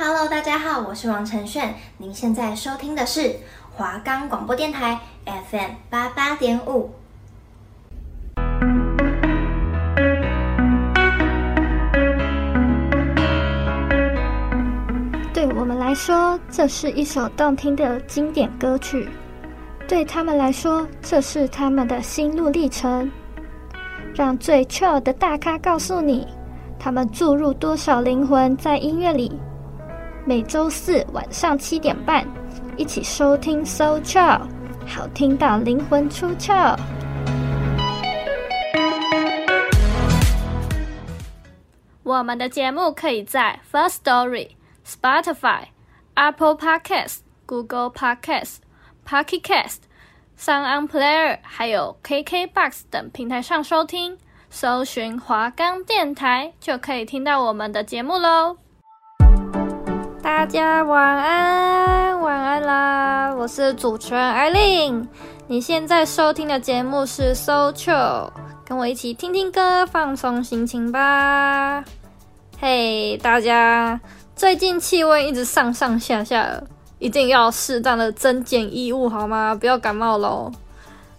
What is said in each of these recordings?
Hello，大家好，我是王承炫，您现在收听的是华冈广播电台 FM 八八点五。对我们来说，这是一首动听的经典歌曲；对他们来说，这是他们的心路历程。让最 chill 的大咖告诉你，他们注入多少灵魂在音乐里。每周四晚上七点半，一起收听 So Chill，好听到灵魂出窍。我们的节目可以在 First Story、Spotify、Apple Podcast、Google Podcast、Pocket Cast、SoundOn Player，还有 KKBox 等平台上收听。搜寻华冈电台就可以听到我们的节目喽。大家晚安，晚安啦！我是主持人艾琳。你现在收听的节目是 So Chill，跟我一起听听歌，放松心情吧。嘿，大家，最近气温一直上上下下，一定要适当的增减衣物好吗？不要感冒喽。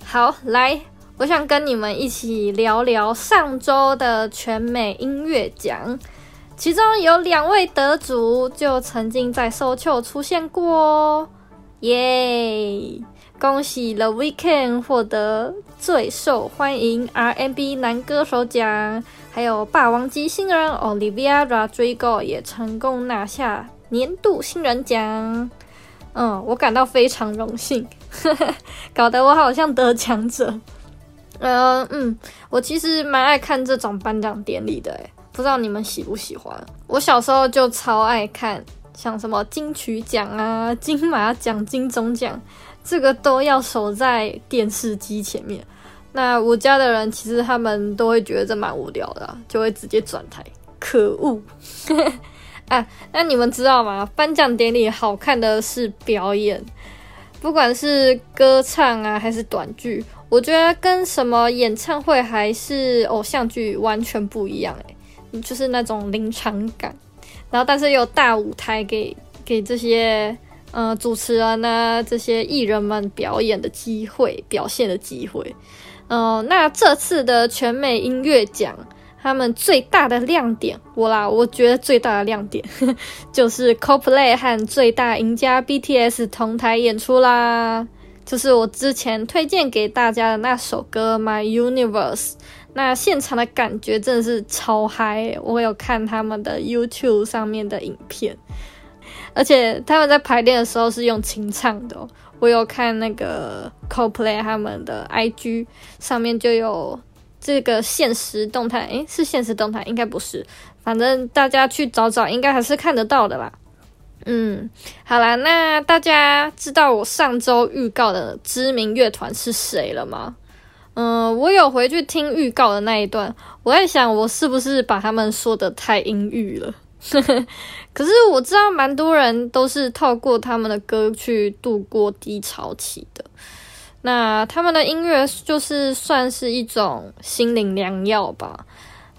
好，来，我想跟你们一起聊聊上周的全美音乐奖。其中有两位得主就曾经在 So Q 出现过哦，耶！恭喜 The Weekend 获得最受欢迎 R&B 男歌手奖，还有霸王级新人 Olivia Rodrigo 也成功拿下年度新人奖。嗯，我感到非常荣幸，搞得我好像得奖者。嗯嗯，我其实蛮爱看这种颁奖典礼的，不知道你们喜不喜欢？我小时候就超爱看，像什么金曲奖啊、金马奖、金钟奖，这个都要守在电视机前面。那我家的人其实他们都会觉得这蛮无聊的，就会直接转台。可恶！啊，那你们知道吗？颁奖典礼好看的是表演，不管是歌唱啊还是短剧，我觉得跟什么演唱会还是偶像剧完全不一样诶。就是那种临场感，然后但是有大舞台给给这些呃主持人呢，这些艺人们表演的机会，表现的机会。嗯、那这次的全美音乐奖，他们最大的亮点，我啦，我觉得最大的亮点 就是 Co-Play 和最大赢家 BTS 同台演出啦，就是我之前推荐给大家的那首歌《My Universe》。那现场的感觉真的是超嗨！我有看他们的 YouTube 上面的影片，而且他们在排练的时候是用清唱的。我有看那个 CoPlay 他们的 IG 上面就有这个现实动态，诶，是现实动态？应该不是，反正大家去找找，应该还是看得到的啦。嗯，好啦，那大家知道我上周预告的知名乐团是谁了吗？嗯，我有回去听预告的那一段，我在想我是不是把他们说的太阴郁了。可是我知道蛮多人都是透过他们的歌去度过低潮期的。那他们的音乐就是算是一种心灵良药吧。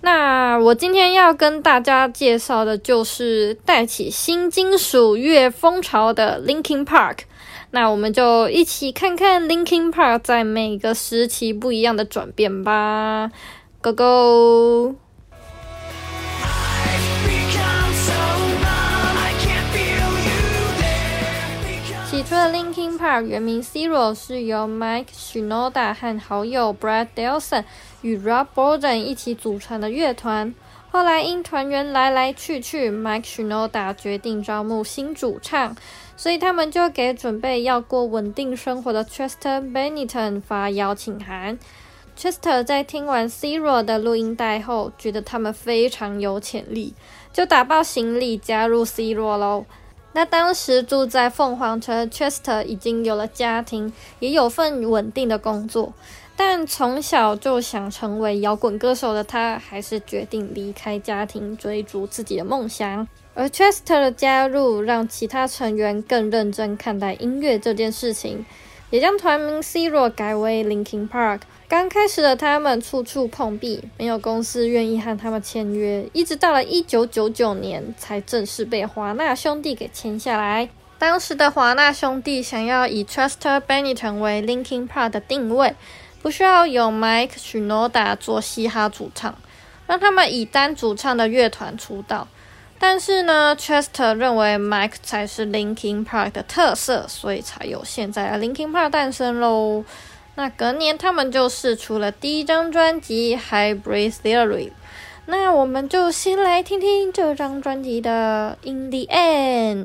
那我今天要跟大家介绍的就是带起新金属乐风潮的 Linkin Park。那我们就一起看看 Linkin Park 在每个时期不一样的转变吧，Go Go！起初的 Linkin Park 原名 Zero 是由 Mike Shinoda 和好友 Brad Delson 与 Rob Bourdon 一起组成的乐团。后来因团员来来去去，Mike Shinoda 决定招募新主唱。所以他们就给准备要过稳定生活的 Chester Bennington 发邀请函。Chester 在听完 Cero 的录音带后，觉得他们非常有潜力，就打包行李加入 Cero 喽。那当时住在凤凰城 Chester 已经有了家庭，也有份稳定的工作，但从小就想成为摇滚歌手的他，还是决定离开家庭，追逐自己的梦想。而 Chester 的加入让其他成员更认真看待音乐这件事情，也将团名 Zero 改为 Linkin Park，刚开始的他们处处碰壁，没有公司愿意和他们签约，一直到了一九九九年才正式被华纳兄弟给签下来。当时的华纳兄弟想要以 Chester Bennington 为 Linkin Park 的定位，不需要有 Mike Shinoda 做嘻哈主唱，让他们以单主唱的乐团出道。但是呢，Chester 认为 Mike 才是 Linkin Park 的特色，所以才有现在的 Linkin Park 诞生喽。那隔年他们就试出了第一张专辑《Hybrid Theory》。那我们就先来听听这张专辑的《In the End》。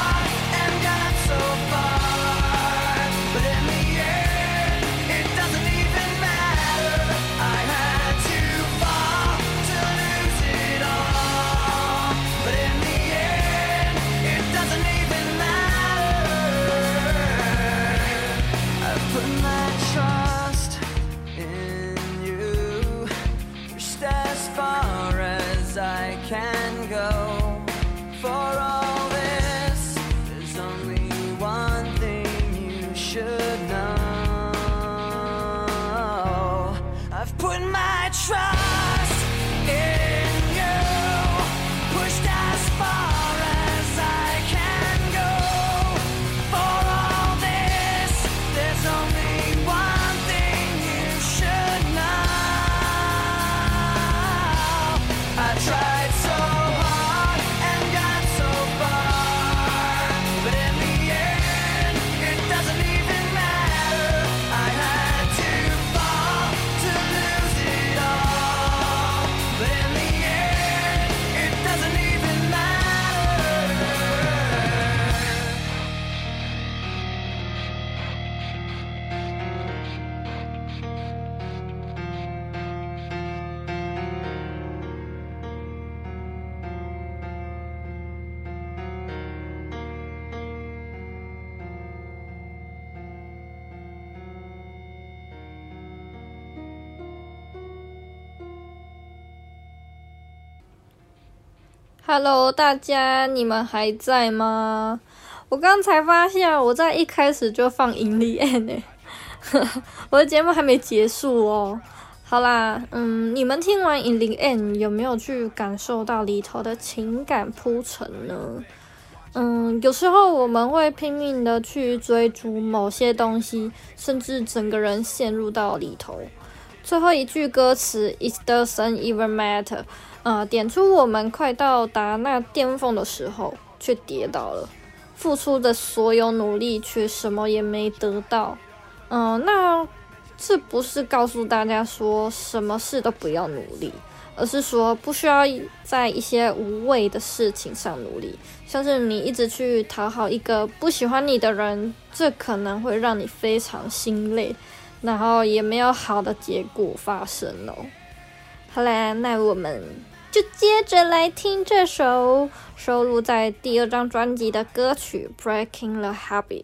can go. For all Hello，大家，你们还在吗？我刚才发现我在一开始就放 In the End 呢，我的节目还没结束哦。好啦，嗯，你们听完 In the End 有没有去感受到里头的情感铺陈呢？嗯，有时候我们会拼命的去追逐某些东西，甚至整个人陷入到里头。最后一句歌词 "It doesn't even matter"，呃，点出我们快到达那巅峰的时候，却跌倒了，付出的所有努力却什么也没得到。嗯、那这不是告诉大家说什么事都不要努力，而是说不需要在一些无谓的事情上努力，像是你一直去讨好一个不喜欢你的人，这可能会让你非常心累，然后也没有好的结果发生哦。好啦，那我们就接着来听这首收录在第二张专辑的歌曲《Breaking the Habit》。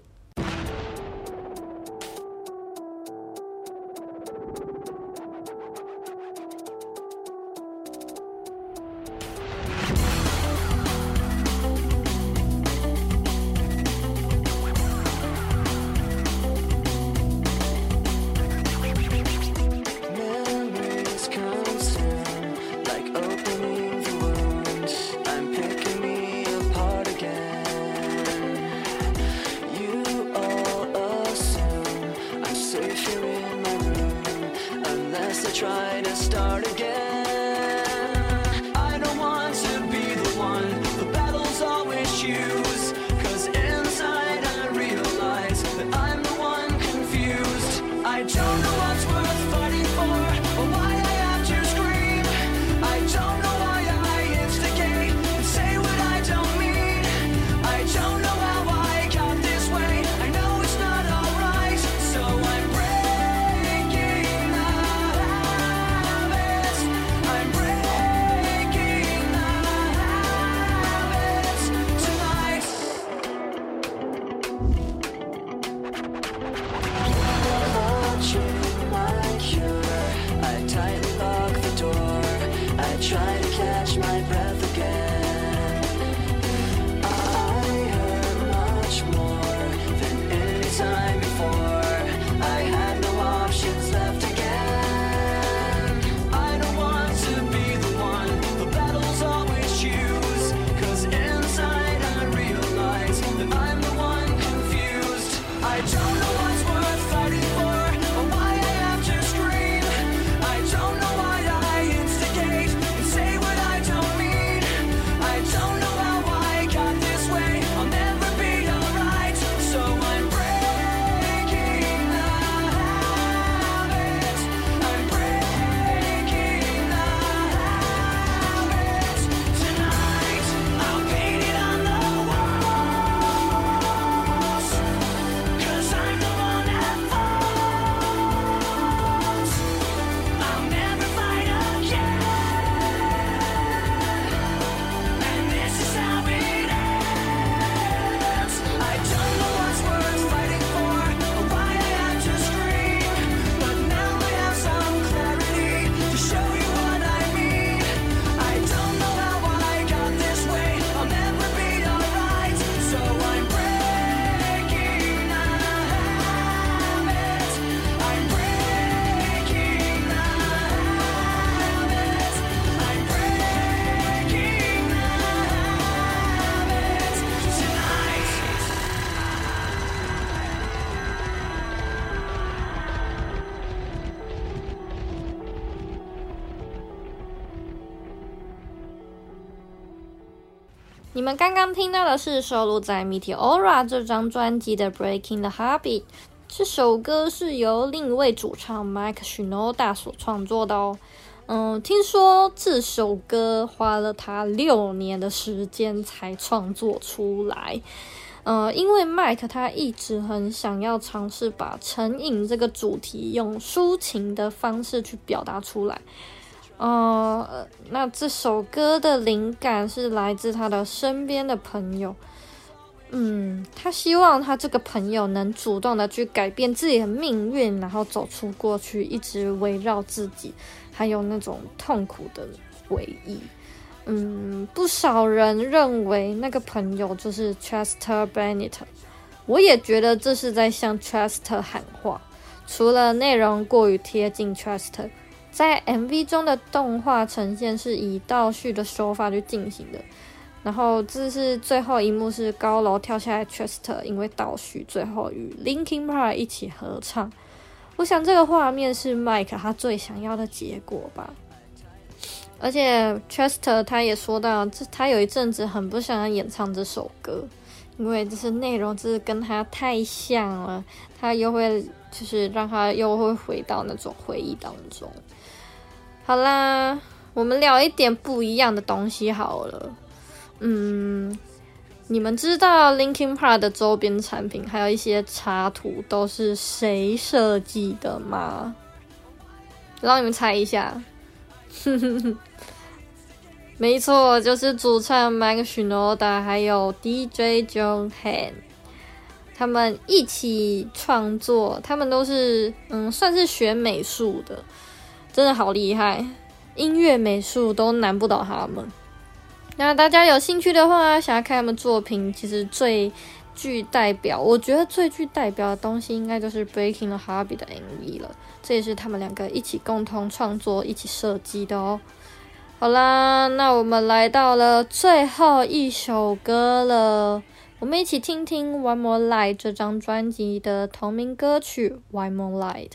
们刚刚听到的是收录在《Meteora》这张专辑的《Breaking the Habit》。这首歌是由另一位主唱 Mike Shinoda 所创作的哦。嗯，听说这首歌花了他六年的时间才创作出来。呃、嗯，因为 Mike 他一直很想要尝试把成瘾这个主题用抒情的方式去表达出来。呃，那这首歌的灵感是来自他的身边的朋友。嗯，他希望他这个朋友能主动的去改变自己的命运，然后走出过去一直围绕自己，还有那种痛苦的回忆。嗯，不少人认为那个朋友就是 Chester Bennett，我也觉得这是在向 Chester 喊话。除了内容过于贴近 Chester。在 MV 中的动画呈现是以倒叙的手法去进行的，然后这是最后一幕是高楼跳下来，Chester 因为倒叙最后与 Linkin Park 一起合唱。我想这个画面是 Mike 他最想要的结果吧。而且 Chester 他也说到，这他有一阵子很不想要演唱这首歌，因为这是内容就是跟他太像了，他又会就是让他又会回到那种回忆当中。好啦，我们聊一点不一样的东西好了。嗯，你们知道 Linkin Park 的周边产品还有一些插图都是谁设计的吗？让你们猜一下。哼 哼没错，就是主唱 Mike Shinoda 还有 DJ John Han，他们一起创作。他们都是嗯，算是学美术的，真的好厉害，音乐美术都难不倒他们。那大家有兴趣的话，想要看他们作品，其实最具代表，我觉得最具代表的东西，应该就是 Breaking the Habit 的 MV 了。这也是他们两个一起共同创作、一起设计的哦。好啦，那我们来到了最后一首歌了，我们一起听听《One More Light》这张专辑的同名歌曲《One More Light》。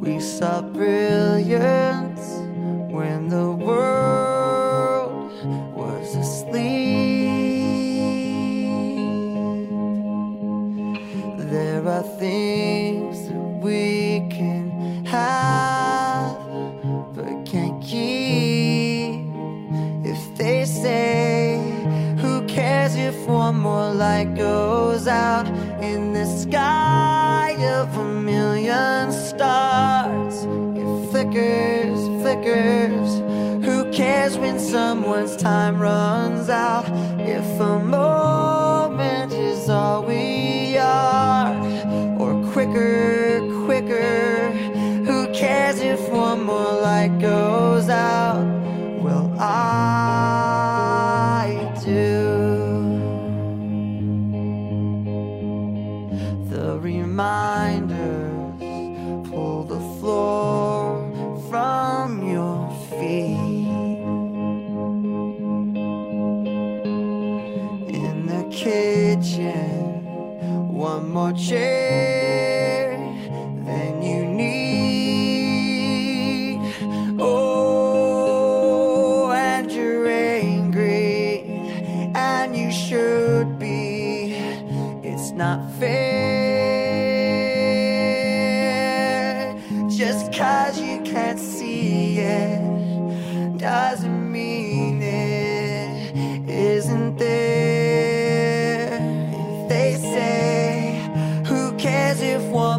We saw brilliance when the world was asleep. There are things that we can have but can't keep. If they say, Who cares if one more light goes out in the sky? Time runs out? If a moment is all we are Or quicker, quicker. Who cares if one more light goes out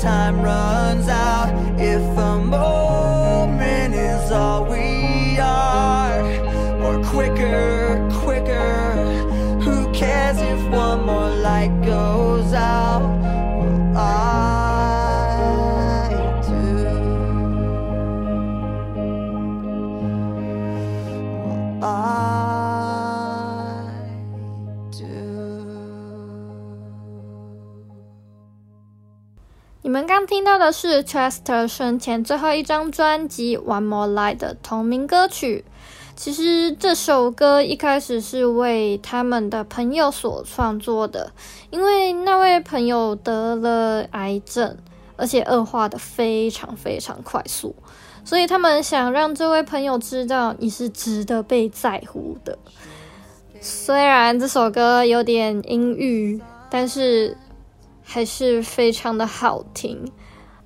Time runs out 到的是 Chester 生前最后一张专辑《One More Light》的同名歌曲。其实这首歌一开始是为他们的朋友所创作的，因为那位朋友得了癌症，而且恶化的非常非常快速，所以他们想让这位朋友知道你是值得被在乎的。虽然这首歌有点阴郁，但是还是非常的好听。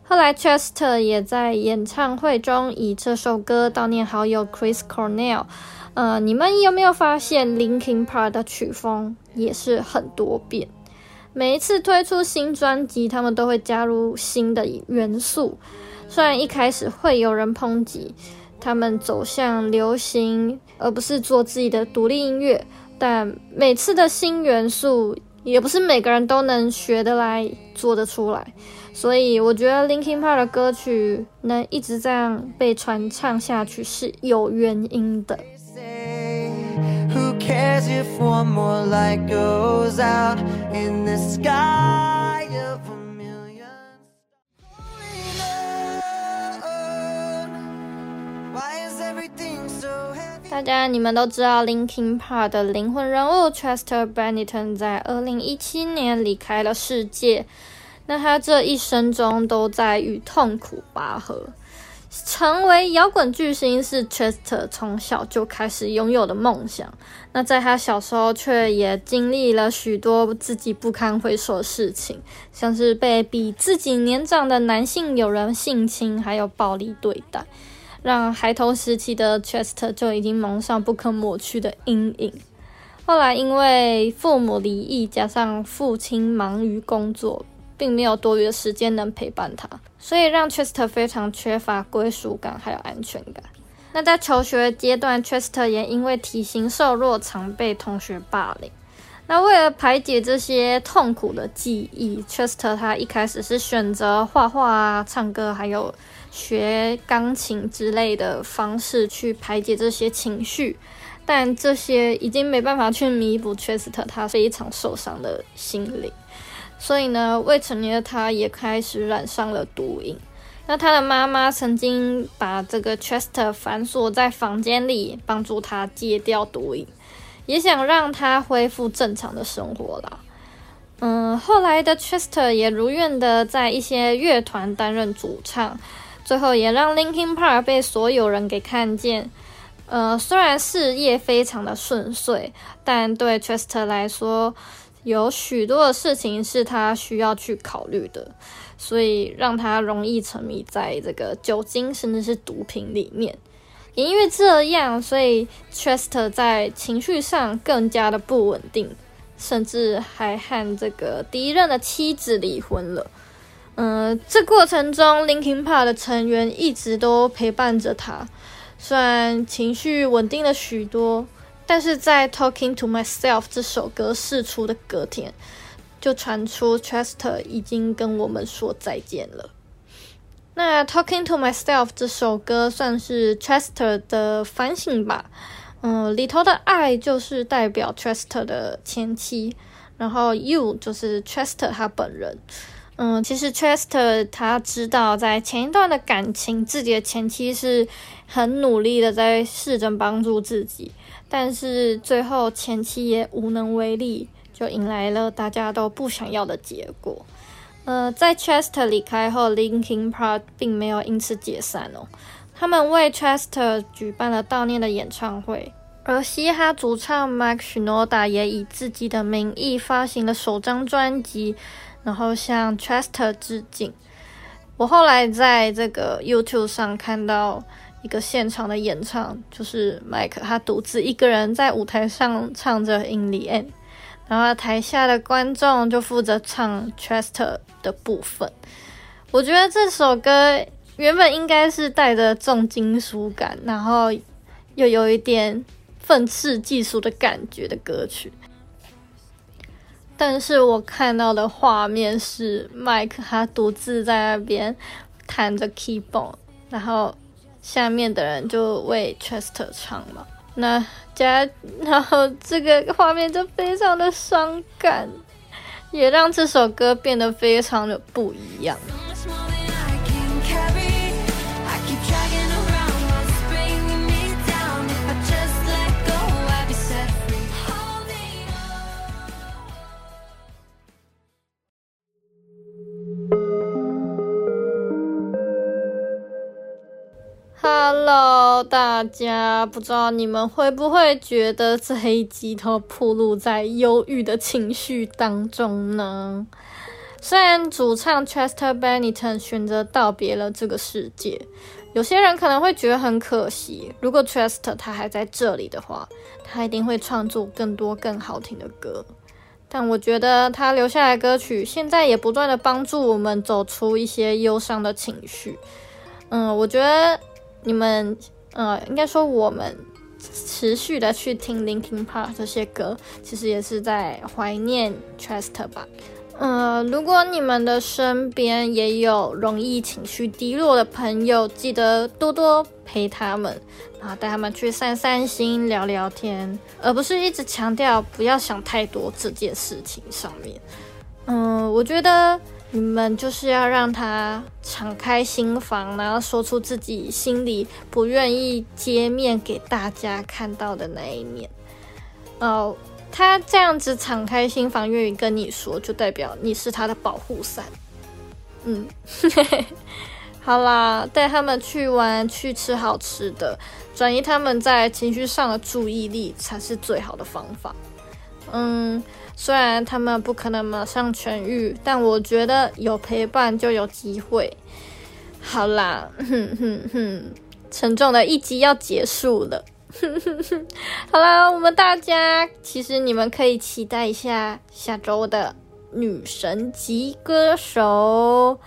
后来，Chester 也在演唱会中以这首歌悼念好友 Chris Cornell。呃，你们有没有发现 Linkin Park 的曲风也是很多变？每一次推出新专辑，他们都会加入新的元素。虽然一开始会有人抨击他们走向流行，而不是做自己的独立音乐，但每次的新元素也不是每个人都能学得来、做得出来。所以我觉得 Linkin Park 的歌曲能一直这样被传唱下去是有原因的。大家你们都知道 Linkin Park 的灵魂人物 Chester Bennington 在二零一七年离开了世界。那他这一生中都在与痛苦拔河，成为摇滚巨星是 Chester 从小就开始拥有的梦想。那在他小时候，却也经历了许多自己不堪回首的事情，像是被比自己年长的男性友人性侵，还有暴力对待，让孩童时期的 Chester 就已经蒙上不可抹去的阴影。后来因为父母离异，加上父亲忙于工作。并没有多余的时间能陪伴他，所以让 Chester 非常缺乏归属感，还有安全感。那在求学阶段，Chester 也因为体型瘦弱，常被同学霸凌。那为了排解这些痛苦的记忆，Chester 他一开始是选择画画啊、唱歌，还有学钢琴之类的方式去排解这些情绪，但这些已经没办法去弥补 Chester 他非常受伤的心灵。所以呢，未成年的他也开始染上了毒瘾。那他的妈妈曾经把这个 Chester 反锁在房间里，帮助他戒掉毒瘾，也想让他恢复正常的生活啦。嗯，后来的 Chester 也如愿的在一些乐团担任主唱，最后也让 Linkin Park 被所有人给看见。呃，虽然事业非常的顺遂，但对 Chester 来说，有许多的事情是他需要去考虑的，所以让他容易沉迷在这个酒精甚至是毒品里面。也因为这样，所以 Chester 在情绪上更加的不稳定，甚至还和这个第一任的妻子离婚了。嗯、这过程中，Linkin Park 的成员一直都陪伴着他，虽然情绪稳定了许多。但是在《Talking to Myself》这首歌释出的隔天，就传出 Chester 已经跟我们说再见了。那《Talking to Myself》这首歌算是 Chester 的反省吧。嗯，里头的爱就是代表 Chester 的前妻，然后 You 就是 Chester 他本人。嗯，其实 Chester 他知道，在前一段的感情，自己的前妻是很努力的在试着帮助自己。但是最后前妻也无能为力，就迎来了大家都不想要的结果。呃，在 Chester 离开后，Linkin Park 并没有因此解散哦。他们为 Chester 举办了悼念的演唱会，而嘻哈主唱 Mike Shinoda 也以自己的名义发行了首张专辑，然后向 Chester 致敬。我后来在这个 YouTube 上看到。一个现场的演唱，就是 Mike 他独自一个人在舞台上唱着《In the End》，然后台下的观众就负责唱 Chester 的部分。我觉得这首歌原本应该是带着重金属感，然后又有一点愤世嫉俗的感觉的歌曲，但是我看到的画面是麦克他独自在那边弹着 keyboard，然后。下面的人就为 Chester 唱嘛，那加然后这个画面就非常的伤感，也让这首歌变得非常的不一样。Hello，大家，不知道你们会不会觉得这一集都暴露在忧郁的情绪当中呢？虽然主唱 Chester Bennington 选择道别了这个世界，有些人可能会觉得很可惜。如果 Chester 他还在这里的话，他一定会创作更多更好听的歌。但我觉得他留下来歌曲，现在也不断的帮助我们走出一些忧伤的情绪。嗯，我觉得。你们，呃，应该说我们持续的去听 Linkin Park 这些歌，其实也是在怀念 Chester 吧。呃，如果你们的身边也有容易情绪低落的朋友，记得多多陪他们，然后带他们去散散心、聊聊天，而不是一直强调不要想太多这件事情上面。嗯、我觉得。你们就是要让他敞开心房，然后说出自己心里不愿意揭面给大家看到的那一面。哦，他这样子敞开心房，愿意跟你说，就代表你是他的保护伞。嗯，好啦，带他们去玩，去吃好吃的，转移他们在情绪上的注意力，才是最好的方法。嗯。虽然他们不可能马上痊愈，但我觉得有陪伴就有机会。好啦，哼哼哼，沉重的一集要结束了。哼哼哼，好啦，我们大家其实你们可以期待一下下周的女神级歌手。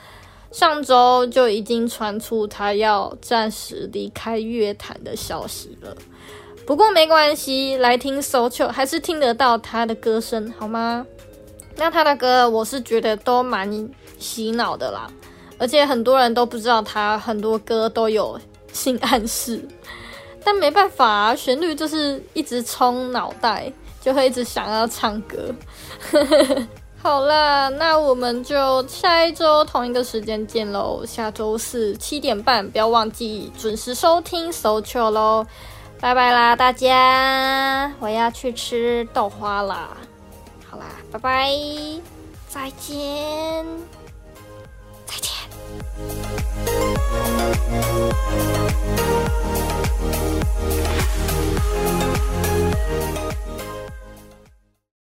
上周就已经传出她要暂时离开乐坛的消息了。不过没关系，来听 Socho 还是听得到他的歌声，好吗？那他的歌我是觉得都蛮洗脑的啦，而且很多人都不知道他很多歌都有性暗示，但没办法啊，旋律就是一直冲脑袋，就会一直想要唱歌。好啦，那我们就下一周同一个时间见喽，下周四七点半，不要忘记准时收听 SoulChill 喽。拜拜啦，大家！我要去吃豆花啦。好啦，拜拜，再见，再见。